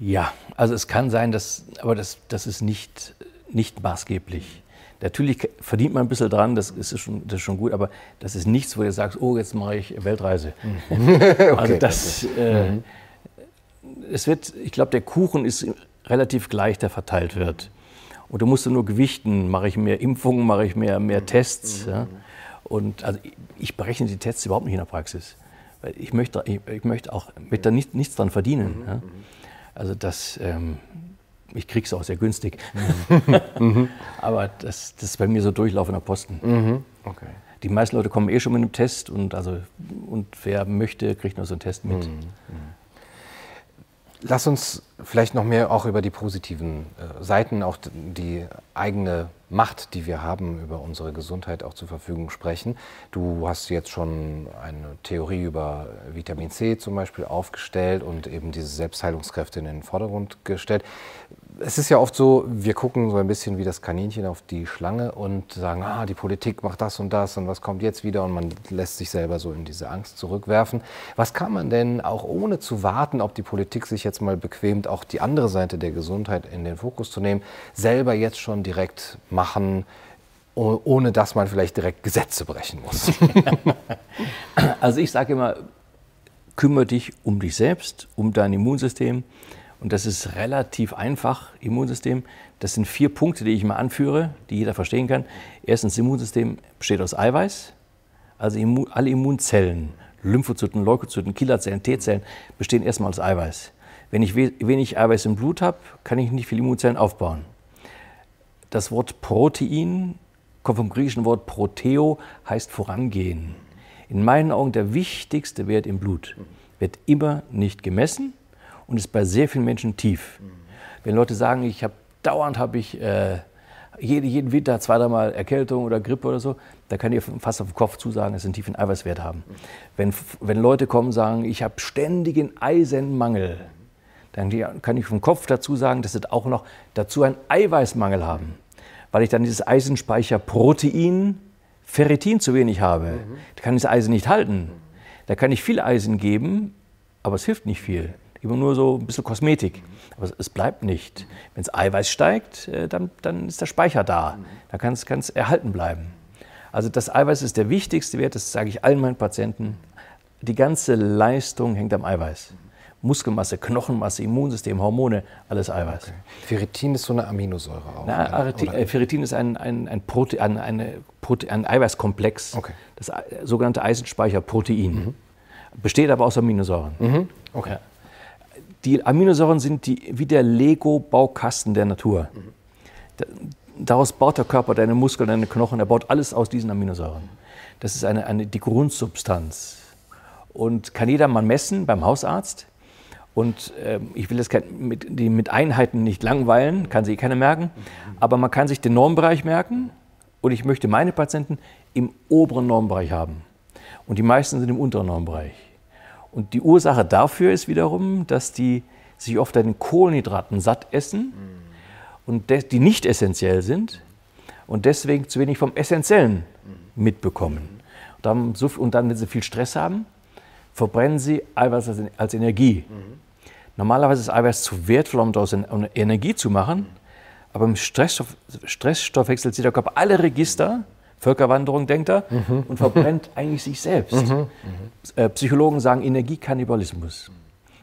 Speaker 2: Ja, also es kann sein, dass, aber das, das ist nicht, nicht maßgeblich. Natürlich verdient man ein bisschen dran, das ist schon, das ist schon gut, aber das ist nichts, wo du sagst, oh, jetzt mache ich Weltreise. Mhm. okay, also das, äh, mhm. es wird, ich glaube, der Kuchen ist relativ gleich, der verteilt wird. Und du musst nur gewichten, mache ich mehr Impfungen, mache ich mehr, mehr mhm. Tests. Mhm. Ja? Und also ich berechne die Tests überhaupt nicht in der Praxis. Weil ich möchte, ich, ich möchte auch mit da nicht, nichts dran verdienen. Mhm. Ja? Also das, ähm, ich kriege es auch sehr günstig. Mhm. Aber das, das ist bei mir so durchlaufender Posten. Mhm. Okay. Die meisten Leute kommen eh schon mit einem Test und, also, und wer möchte, kriegt noch so einen Test mit. Mhm.
Speaker 1: Lass uns vielleicht noch mehr auch über die positiven äh, Seiten, auch die eigene Macht, die wir haben, über unsere Gesundheit auch zur Verfügung sprechen. Du hast jetzt schon eine Theorie über Vitamin C zum Beispiel aufgestellt und eben diese Selbstheilungskräfte in den Vordergrund gestellt es ist ja oft so, wir gucken so ein bisschen wie das Kaninchen auf die Schlange und sagen, ah, die Politik macht das und das und was kommt jetzt wieder und man lässt sich selber so in diese Angst zurückwerfen. Was kann man denn auch ohne zu warten, ob die Politik sich jetzt mal bequemt, auch die andere Seite der Gesundheit in den Fokus zu nehmen, selber jetzt schon direkt machen, ohne dass man vielleicht direkt Gesetze brechen muss?
Speaker 2: also ich sage immer, kümmere dich um dich selbst, um dein Immunsystem und das ist relativ einfach, Immunsystem. Das sind vier Punkte, die ich mal anführe, die jeder verstehen kann. Erstens, Immunsystem besteht aus Eiweiß. Also alle Immunzellen, Lymphozyten, Leukozyten, Killerzellen, T-Zellen bestehen erstmal aus Eiweiß. Wenn ich wenig Eiweiß im Blut habe, kann ich nicht viele Immunzellen aufbauen. Das Wort Protein kommt vom griechischen Wort Proteo, heißt vorangehen. In meinen Augen der wichtigste Wert im Blut wird immer nicht gemessen, und ist bei sehr vielen Menschen tief. Mhm. Wenn Leute sagen, ich habe dauernd habe ich, äh, jeden, jeden Winter zwei, dreimal Erkältung oder Grippe oder so, da kann ich fast auf den Kopf zusagen, dass sie einen tiefen Eiweißwert haben. Wenn, wenn Leute kommen und sagen, ich habe ständigen Eisenmangel, dann kann ich vom Kopf dazu sagen, dass sie auch noch dazu einen Eiweißmangel haben. Weil ich dann dieses Eisenspeicher Protein, Ferritin zu wenig habe. Mhm. Da kann ich das Eisen nicht halten. Da kann ich viel Eisen geben, aber es hilft nicht viel. Immer nur so ein bisschen Kosmetik. Aber es bleibt nicht. Wenn das Eiweiß steigt, äh, dann, dann ist der Speicher da. Dann kann es erhalten bleiben. Also das Eiweiß ist der wichtigste Wert, das sage ich allen meinen Patienten. Die ganze Leistung hängt am Eiweiß. Muskelmasse, Knochenmasse, Immunsystem, Hormone, alles Eiweiß. Okay.
Speaker 1: Ferritin ist so eine Aminosäure
Speaker 2: auch. Na, Areti, äh, Ferritin ist ein, ein, ein, Prote ein, Prote ein Eiweißkomplex, okay. das äh, sogenannte Eisenspeicherprotein. Mhm. Besteht aber aus Aminosäuren. Mhm. Okay. Ja. Die Aminosäuren sind die, wie der Lego-Baukasten der Natur. Mhm. Daraus baut der Körper deine Muskeln, deine Knochen, er baut alles aus diesen Aminosäuren. Das ist eine, eine, die Grundsubstanz. Und kann jeder mal messen beim Hausarzt. Und äh, ich will das mit, die mit Einheiten nicht langweilen, kann sich keiner merken, aber man kann sich den Normbereich merken und ich möchte meine Patienten im oberen Normbereich haben. Und die meisten sind im unteren Normbereich. Und die Ursache dafür ist wiederum, dass die sich oft an Kohlenhydraten satt essen und die nicht essentiell sind und deswegen zu wenig vom Essentiellen mitbekommen. Und dann, und dann wenn sie viel Stress haben, verbrennen sie Eiweiß als Energie. Mhm. Normalerweise ist Eiweiß zu wertvoll, um daraus Energie zu machen. Aber im Stressstoff, Stressstoffwechsel zieht der Körper alle Register, Völkerwanderung denkt er, mhm. und verbrennt eigentlich sich selbst. Mhm. Äh, Psychologen sagen Energiekannibalismus.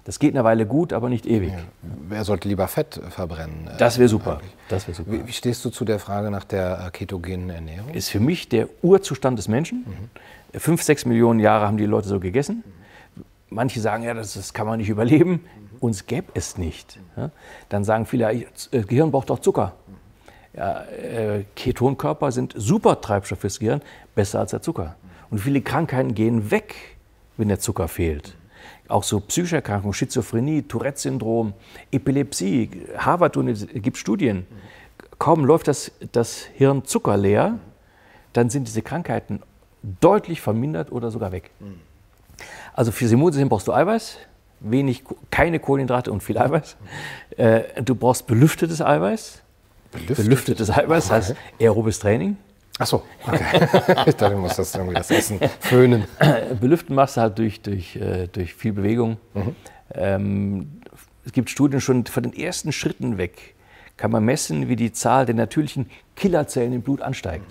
Speaker 2: Das geht eine Weile gut, aber nicht ewig. Ja.
Speaker 1: Wer sollte lieber Fett verbrennen?
Speaker 2: Das wäre super.
Speaker 1: wär super. Wie, wie, stehst du zu der Frage nach der äh, ketogenen Ernährung?
Speaker 2: Ist für mich der Urzustand des Menschen. Mhm. Fünf, sechs Millionen Jahre haben die Leute so gegessen. Manche sagen, ja, das, das kann man nicht überleben uns gäbe es nicht. Ja? Dann sagen viele, das Gehirn braucht doch Zucker. Ja, äh, Ketonkörper sind super Treibstoff fürs Gehirn, besser als der Zucker. Und viele Krankheiten gehen weg, wenn der Zucker fehlt. Auch so psychische Erkrankungen, Schizophrenie, Tourette-Syndrom, Epilepsie, Harvard gibt Studien. Kaum läuft das, das Hirn Zucker leer, dann sind diese Krankheiten deutlich vermindert oder sogar weg. Also für Immunsystem brauchst du Eiweiß, wenig, keine Kohlenhydrate und viel Eiweiß. Äh, du brauchst belüftetes Eiweiß. Belüftet? Belüftetes Eiweiß heißt aerobes Training.
Speaker 1: Ach so, okay. ich dachte, du musst das irgendwie das Essen föhnen.
Speaker 2: Belüften machst du halt durch, durch, äh, durch viel Bewegung. Mhm. Ähm, es gibt Studien schon von den ersten Schritten weg, kann man messen, wie die Zahl der natürlichen Killerzellen im Blut ansteigt.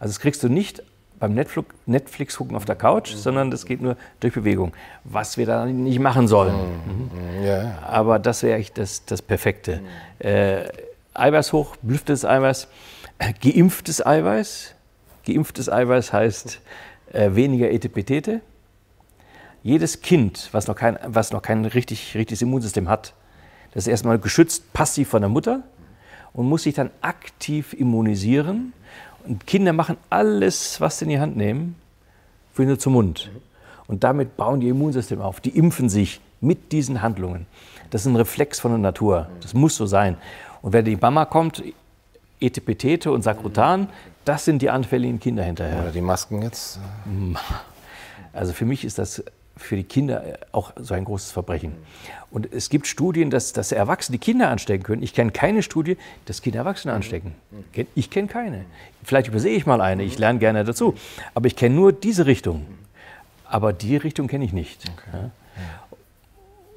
Speaker 2: Also das kriegst du nicht beim Netflix gucken auf der Couch, mhm. sondern das geht nur durch Bewegung, was wir da nicht machen sollen. Mhm. Ja. Aber das wäre eigentlich das, das Perfekte. Äh, Eiweiß hoch, belüftetes Eiweiß, geimpftes Eiweiß. Geimpftes Eiweiß heißt äh, weniger Etepetete. Jedes Kind, was noch kein, was noch kein richtig, richtiges Immunsystem hat, das ist erstmal geschützt passiv von der Mutter und muss sich dann aktiv immunisieren und Kinder machen alles, was sie in die Hand nehmen, führen sie zum Mund. Und damit bauen die Immunsystem auf. Die impfen sich mit diesen Handlungen. Das ist ein Reflex von der Natur. Das muss so sein. Und wenn die Mama kommt, Etepetete und Sakrotan, das sind die anfälligen Kinder hinterher.
Speaker 1: Oder die Masken jetzt?
Speaker 2: Also für mich ist das für die Kinder äh, auch so ein großes Verbrechen. Und es gibt Studien, dass, dass Erwachsene Kinder anstecken können. Ich kenne keine Studie, dass Kinder Erwachsene anstecken. Ich kenne keine. Vielleicht übersehe ich mal eine, ich lerne gerne dazu. Aber ich kenne nur diese Richtung. Aber die Richtung kenne ich nicht. Okay. Ja?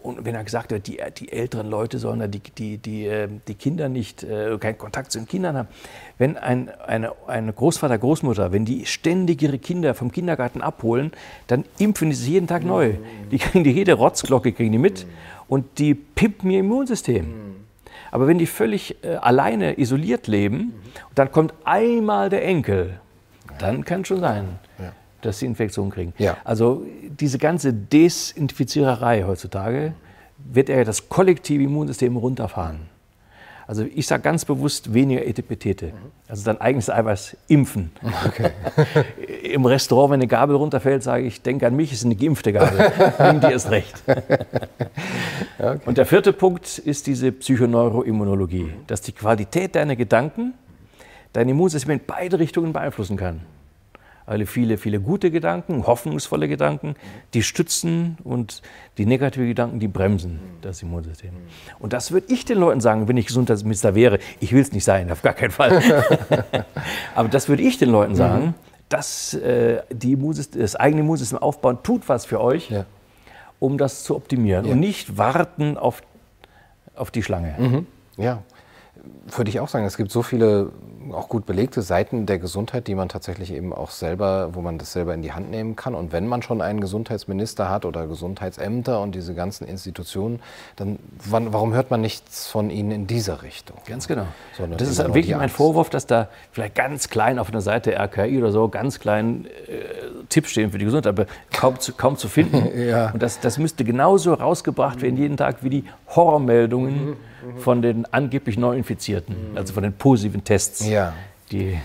Speaker 2: Und wenn er gesagt hat, die, die älteren Leute sollen die, die, die, äh, die Kinder nicht, äh, keinen Kontakt zu den Kindern haben. Wenn ein eine, eine Großvater, Großmutter, wenn die ständig ihre Kinder vom Kindergarten abholen, dann impfen die sich jeden Tag neu. Die kriegen die jede Rotzglocke kriegen die mit und die pimpen ihr Immunsystem. Aber wenn die völlig äh, alleine isoliert leben, dann kommt einmal der Enkel, dann kann es schon sein. Ja dass sie Infektionen kriegen. Ja. Also diese ganze Desinfiziererei heutzutage wird ja das kollektive Immunsystem runterfahren. Also ich sage ganz bewusst weniger Etepetete. Also dein eigenes Eiweiß impfen. Okay. Im Restaurant, wenn eine Gabel runterfällt, sage ich, denke an mich, es ist eine geimpfte Gabel. Nimm dir erst recht. Okay. Und der vierte Punkt ist diese Psychoneuroimmunologie, dass die Qualität deiner Gedanken dein Immunsystem in beide Richtungen beeinflussen kann. Also viele, viele gute Gedanken, hoffnungsvolle Gedanken, die stützen und die negativen Gedanken, die bremsen das Immunsystem. Und das würde ich den Leuten sagen, wenn ich Gesundheitsminister wäre. Ich will es nicht sein, auf gar keinen Fall. Aber das würde ich den Leuten sagen, dass äh, die das eigene Immunsystem aufbauen, tut was für euch, ja. um das zu optimieren ja. und nicht warten auf, auf die Schlange.
Speaker 1: Mhm. Ja, würde ich auch sagen, es gibt so viele auch gut belegte Seiten der Gesundheit, die man tatsächlich eben auch selber, wo man das selber in die Hand nehmen kann. Und wenn man schon einen Gesundheitsminister hat oder Gesundheitsämter und diese ganzen Institutionen, dann wann, warum hört man nichts von ihnen in dieser Richtung?
Speaker 2: Ganz genau. das ist wirklich mein Vorwurf, dass da vielleicht ganz klein auf einer Seite RKI oder so ganz klein äh, Tipps stehen für die Gesundheit, aber kaum zu, kaum zu finden. ja. Und das, das müsste genauso rausgebracht werden jeden Tag wie die Horrormeldungen. Mhm von den angeblich Neuinfizierten, also von den positiven Tests.
Speaker 1: Ja. Die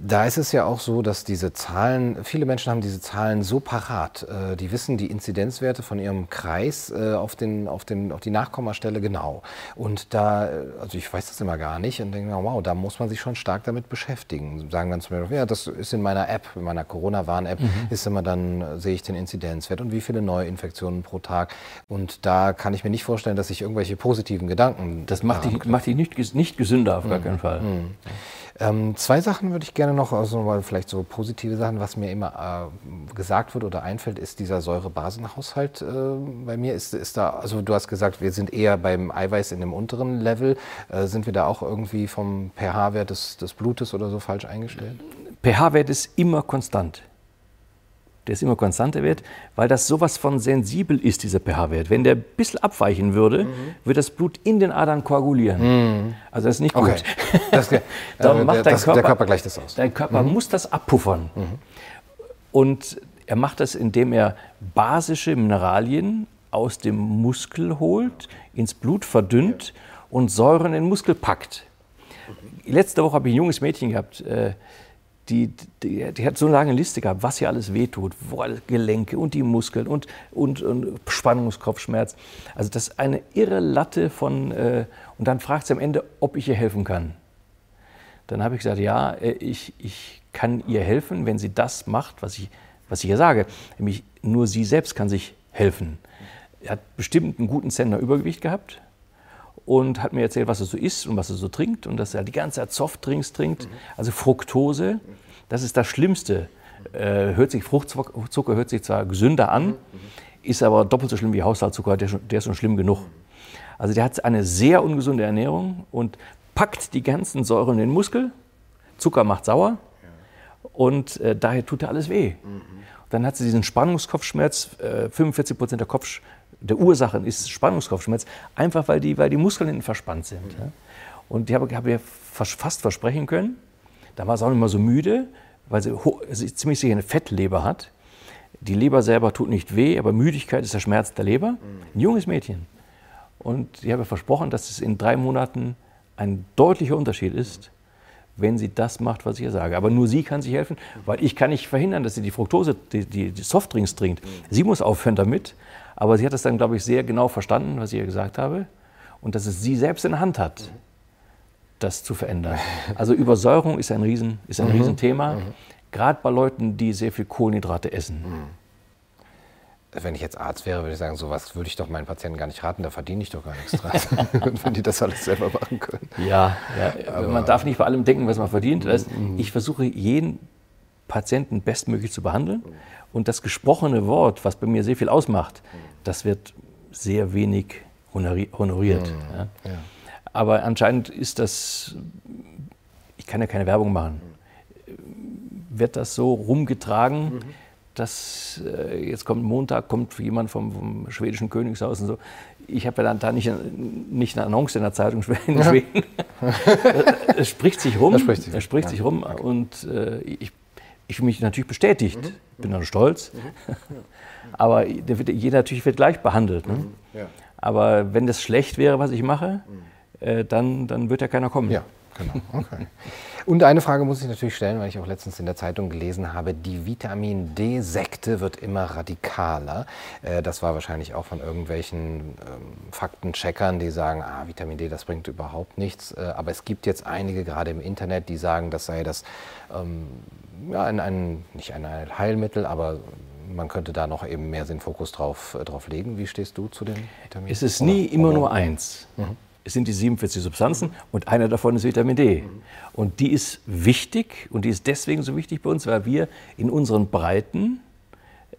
Speaker 1: da ist es ja auch so, dass diese Zahlen, viele Menschen haben diese Zahlen so parat. Äh, die wissen die Inzidenzwerte von ihrem Kreis äh, auf, den, auf, den, auf die Nachkommastelle genau. Und da, äh, also ich weiß das immer gar nicht und denke, wow, da muss man sich schon stark damit beschäftigen. Sagen dann zum Beispiel, ja, das ist in meiner App, in meiner Corona-Warn-App, mhm. ist immer dann, sehe ich den Inzidenzwert und wie viele Neuinfektionen pro Tag. Und da kann ich mir nicht vorstellen, dass ich irgendwelche positiven Gedanken.
Speaker 2: Das macht dich, macht dich nicht, nicht gesünder auf gar mhm. keinen Fall. Mhm.
Speaker 1: Ähm, zwei Sachen würde ich gerne noch, also mal vielleicht so positive Sachen, was mir immer äh, gesagt wird oder einfällt, ist dieser Säurebasenhaushalt. Äh, bei mir ist, ist da, also du hast gesagt, wir sind eher beim Eiweiß in dem unteren Level. Äh, sind wir da auch irgendwie vom pH-Wert des, des Blutes oder so falsch eingestellt?
Speaker 2: pH-Wert ist immer konstant der ist immer konstanter Wert, weil das sowas von sensibel ist, dieser pH-Wert. Wenn der ein bisschen abweichen würde, mhm. wird das Blut in den Adern koagulieren. Mhm. Also das ist nicht gut. Das,
Speaker 1: Dann äh, macht dein das, Körper, der Körper gleicht das aus.
Speaker 2: Dein Körper mhm. muss das abpuffern. Mhm. Und er macht das, indem er basische Mineralien aus dem Muskel holt, ins Blut verdünnt und Säuren in den Muskel packt. Letzte Woche habe ich ein junges Mädchen gehabt, äh, die, die, die, hat so eine lange Liste gehabt, was hier alles wehtut, Gelenke und die Muskeln und, und, und Spannungskopfschmerz. Also das ist eine irre Latte von, äh, und dann fragt sie am Ende, ob ich ihr helfen kann. Dann habe ich gesagt, ja, äh, ich, ich kann ihr helfen, wenn sie das macht, was ich, was ich ihr sage. Nämlich nur sie selbst kann sich helfen. Er hat bestimmt einen guten Zentner Übergewicht gehabt, und hat mir erzählt, was er so isst und was er so trinkt und dass er die ganze Zeit Softdrinks trinkt, also Fructose. Das ist das Schlimmste. Äh, hört sich Fruchtzucker hört sich zwar gesünder an, ist aber doppelt so schlimm wie Haushaltszucker, der, der ist schon schlimm genug. Also der hat eine sehr ungesunde Ernährung und packt die ganzen Säuren in den Muskel. Zucker macht sauer und äh, daher tut er alles weh. Dann hat sie diesen Spannungskopfschmerz, äh, 45 Prozent der Kopfschmerz der Ursachen ist Spannungskopfschmerz, einfach weil die, weil die Muskeln hinten verspannt sind. Ja. Und die habe, habe ich fast versprechen können. Da war sie auch nicht mehr so müde, weil sie, sie ziemlich sicher eine Fettleber hat. Die Leber selber tut nicht weh, aber Müdigkeit ist der Schmerz der Leber. Ein junges Mädchen. Und ich habe versprochen, dass es in drei Monaten ein deutlicher Unterschied ist, wenn sie das macht, was ich ihr sage. Aber nur sie kann sich helfen, weil ich kann nicht verhindern, dass sie die Fructose, die, die, die Softdrinks trinkt. Sie muss aufhören damit. Aber sie hat es dann, glaube ich, sehr genau verstanden, was ich ihr gesagt habe. Und dass es sie selbst in der Hand hat, das zu verändern. Also Übersäuerung ist ein, Riesen, ist ein mhm. Riesenthema, mhm. gerade bei Leuten, die sehr viel Kohlenhydrate essen. Mhm.
Speaker 1: Wenn ich jetzt Arzt wäre, würde ich sagen, sowas würde ich doch meinen Patienten gar nicht raten, da verdiene ich doch gar nichts dran, wenn die das alles selber machen können.
Speaker 2: Ja, ja man darf nicht bei allem denken, was man verdient. Das heißt, mhm. ich versuche jeden Patienten bestmöglich zu behandeln. Und das gesprochene Wort, was bei mir sehr viel ausmacht, das wird sehr wenig honoriert. Mhm. Ja. Ja. Aber anscheinend ist das, ich kann ja keine Werbung machen, wird das so rumgetragen, mhm. dass äh, jetzt kommt Montag, kommt jemand vom, vom, schwedischen Königshaus und so. Ich habe ja dann da nicht, nicht eine Annonce in der Zeitung in Schweden. es spricht sich rum. Spricht sich, es spricht sich rum. Okay. Und äh, ich ich fühle mich natürlich bestätigt, mhm. bin dann stolz. Mhm. Aber wird, jeder natürlich wird gleich behandelt. Ne? Mhm. Ja. Aber wenn das schlecht wäre, was ich mache, mhm. äh, dann, dann wird ja keiner kommen.
Speaker 1: Ja, genau. Okay. Und eine Frage muss ich natürlich stellen, weil ich auch letztens in der Zeitung gelesen habe, die Vitamin D-Sekte wird immer radikaler. Äh, das war wahrscheinlich auch von irgendwelchen ähm, Faktencheckern, die sagen, ah, Vitamin D, das bringt überhaupt nichts. Äh, aber es gibt jetzt einige, gerade im Internet, die sagen, das sei das, ähm, ja, ein, ein, nicht ein Heilmittel, aber man könnte da noch eben mehr den Fokus drauf, äh, drauf legen. Wie stehst du zu den
Speaker 2: Vitaminen? Es ist nie immer Hormonen? nur eins. Mhm. Es sind die 47 Substanzen und einer davon ist Vitamin D. Mhm. Und die ist wichtig und die ist deswegen so wichtig bei uns, weil wir in unseren Breiten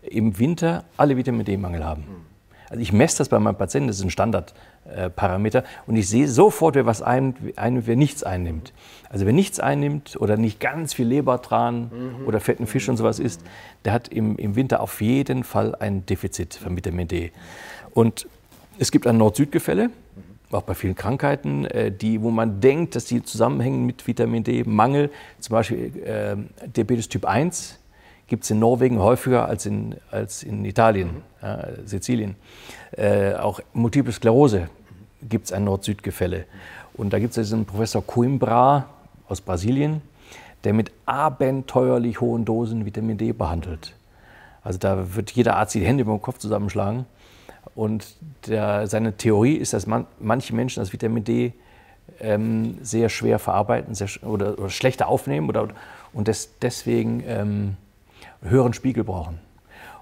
Speaker 2: im Winter alle Vitamin D-Mangel haben. Mhm. Also ich messe das bei meinem Patienten, das ist ein Standardparameter, und ich sehe sofort, wer was einnimmt, wer nichts einnimmt. Also wer nichts einnimmt oder nicht ganz viel Lebertran mhm. oder fetten Fisch und sowas isst, der hat im, im Winter auf jeden Fall ein Defizit von Vitamin D. Und es gibt ein Nord-Süd-Gefälle, auch bei vielen Krankheiten, äh, die, wo man denkt, dass die zusammenhängen mit Vitamin D-Mangel, zum Beispiel äh, Diabetes Typ 1, gibt es in Norwegen häufiger als in, als in Italien, mhm. äh, Sizilien. Äh, auch Multiple Sklerose gibt es ein Nord-Süd-Gefälle. Und da gibt es diesen Professor Coimbra aus Brasilien, der mit abenteuerlich hohen Dosen Vitamin D behandelt. Also da wird jeder Arzt die Hände über den Kopf zusammenschlagen. Und der, seine Theorie ist, dass man, manche Menschen das Vitamin D ähm, sehr schwer verarbeiten sehr, oder, oder, schlechter aufnehmen oder, und des, deswegen ähm, höheren Spiegel brauchen.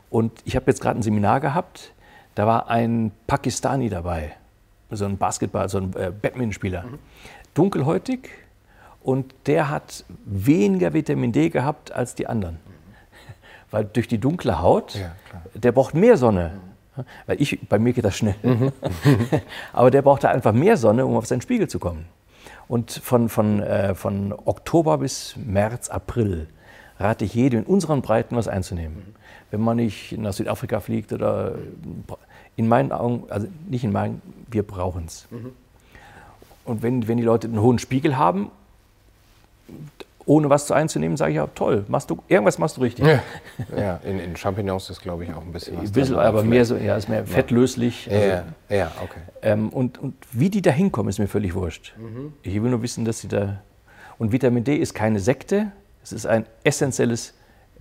Speaker 2: Und ich habe jetzt gerade ein Seminar gehabt, da war ein Pakistani dabei, so ein Basketball, so ein äh, Badmintonspieler, mhm. dunkelhäutig und der hat weniger Vitamin D gehabt als die anderen. Mhm. Weil durch die dunkle Haut, ja, der braucht mehr Sonne. Mhm. Weil ich, bei mir geht das schnell. Aber der brauchte einfach mehr Sonne, um auf seinen Spiegel zu kommen. Und von, von, äh, von Oktober bis März, April rate ich jedem in unseren Breiten was einzunehmen. Wenn man nicht nach Südafrika fliegt oder in meinen Augen, also nicht in meinen, wir brauchen es. Mhm. Und wenn, wenn die Leute einen hohen Spiegel haben, ohne was zu einzunehmen, sage ich ja, toll, machst du, irgendwas machst du richtig.
Speaker 1: Ja, ja in, in, Champignons ist, glaube ich, auch ein bisschen was.
Speaker 2: Ein bisschen, aber mehr so, ja, ist mehr fettlöslich.
Speaker 1: Also, ja, ja, okay.
Speaker 2: Ähm, und, und wie die da hinkommen, ist mir völlig wurscht. Mhm. Ich will nur wissen, dass sie da. Und Vitamin D ist keine Sekte, es ist ein essentielles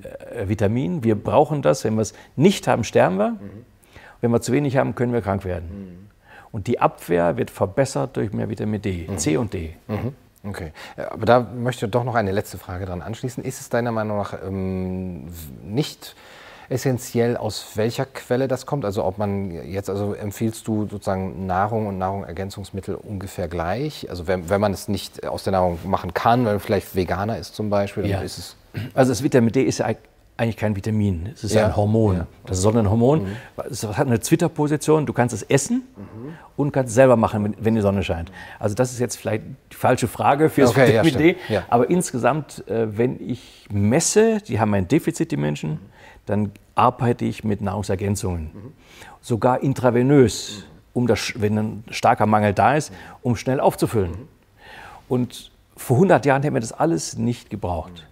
Speaker 2: äh, Vitamin. Wir brauchen das. Wenn wir es nicht haben, sterben wir. Mhm. Wenn wir zu wenig haben, können wir krank werden. Mhm. Und die Abwehr wird verbessert durch mehr Vitamin D, mhm. C und D.
Speaker 1: Mhm. Okay, aber da möchte ich doch noch eine letzte Frage dran anschließen. Ist es deiner Meinung nach ähm, nicht essentiell, aus welcher Quelle das kommt? Also ob man jetzt, also empfiehlst du sozusagen Nahrung und Nahrungsergänzungsmittel ungefähr gleich? Also wenn, wenn man es nicht aus der Nahrung machen kann, weil man vielleicht Veganer ist zum Beispiel, ja.
Speaker 2: ist es... Also das Vitamin D ist ja eigentlich kein Vitamin, es ist ja. ein Hormon. Ja. Das ist ein Hormon. Mhm. Es hat eine Twitter-Position, du kannst es essen mhm. und kannst es selber machen, wenn, die Sonne scheint. Also das ist jetzt vielleicht die falsche Frage für das okay, Vitamin D. Ja. Aber insgesamt, äh, wenn ich messe, die haben ein Defizit, die Menschen, dann arbeite ich mit Nahrungsergänzungen. Mhm. Sogar intravenös, um das, wenn ein starker Mangel da ist, um schnell aufzufüllen. Und vor 100 Jahren hätten wir das alles nicht gebraucht.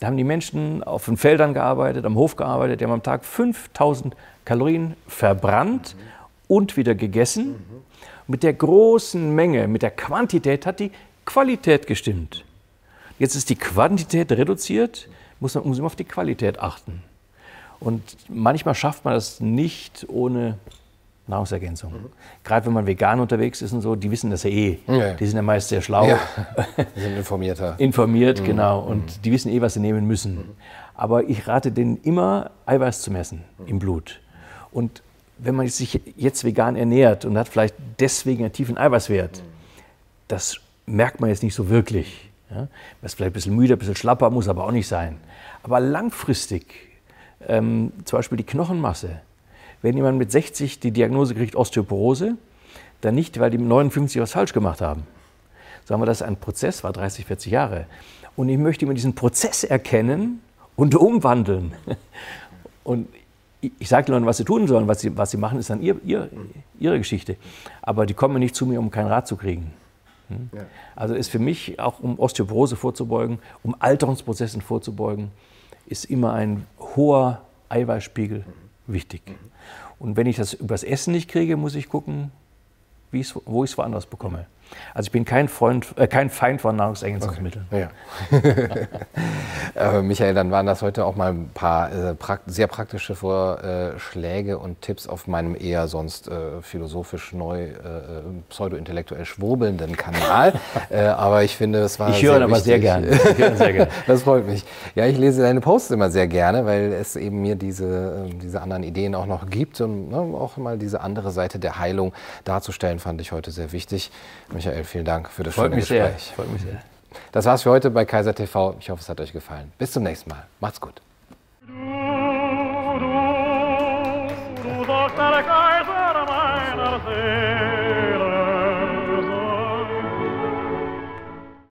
Speaker 2: Da haben die Menschen auf den Feldern gearbeitet, am Hof gearbeitet, die haben am Tag 5000 Kalorien verbrannt und wieder gegessen. Mit der großen Menge, mit der Quantität hat die Qualität gestimmt. Jetzt ist die Quantität reduziert, muss man immer auf die Qualität achten. Und manchmal schafft man das nicht ohne Nahrungsergänzung. Mhm. Gerade wenn man vegan unterwegs ist und so, die wissen das ja eh. Ja. Die sind ja meist sehr schlau. Ja.
Speaker 1: Die sind informierter.
Speaker 2: Informiert, mhm. genau. Und mhm. die wissen eh, was sie nehmen müssen. Mhm. Aber ich rate denen immer, Eiweiß zu messen mhm. im Blut. Und wenn man sich jetzt vegan ernährt und hat vielleicht deswegen einen tiefen Eiweißwert, mhm. das merkt man jetzt nicht so wirklich. Ja? Man ist vielleicht ein bisschen müde, ein bisschen schlapper, muss aber auch nicht sein. Aber langfristig, ähm, zum Beispiel die Knochenmasse, wenn jemand mit 60 die Diagnose kriegt Osteoporose, dann nicht, weil die 59 was falsch gemacht haben. Sagen wir, das ist ein Prozess, war 30, 40 Jahre. Und ich möchte immer diesen Prozess erkennen und umwandeln. Und ich sage Leuten, was sie tun sollen, was sie, was sie machen, ist dann ihr, ihr, ihre Geschichte. Aber die kommen nicht zu mir, um keinen Rat zu kriegen. Hm? Also ist für mich auch, um Osteoporose vorzubeugen, um Alterungsprozessen vorzubeugen, ist immer ein hoher Eiweißspiegel wichtig. Und wenn ich das übers Essen nicht kriege, muss ich gucken, wo ich es woanders bekomme. Also ich bin kein, Freund, äh, kein Feind von Nahrungsergänzungsmitteln.
Speaker 1: Okay. Ja. äh, Michael, dann waren das heute auch mal ein paar äh, prakt sehr praktische Vorschläge und Tipps auf meinem eher sonst äh, philosophisch neu, äh, pseudo-intellektuell schwurbelnden Kanal. Äh, aber ich finde, es war
Speaker 2: Ich höre aber sehr gerne.
Speaker 1: sehr gerne. das freut mich. Ja, ich lese deine Posts immer sehr gerne, weil es eben mir diese, diese anderen Ideen auch noch gibt und ne, auch mal diese andere Seite der Heilung darzustellen, fand ich heute sehr wichtig. Michael, vielen Dank für das
Speaker 2: Freut
Speaker 1: schöne
Speaker 2: mich
Speaker 1: Gespräch.
Speaker 2: Sehr. Freut mich sehr.
Speaker 1: Das war's für heute bei Kaiser TV. Ich hoffe, es hat euch gefallen. Bis zum nächsten Mal. Macht's gut.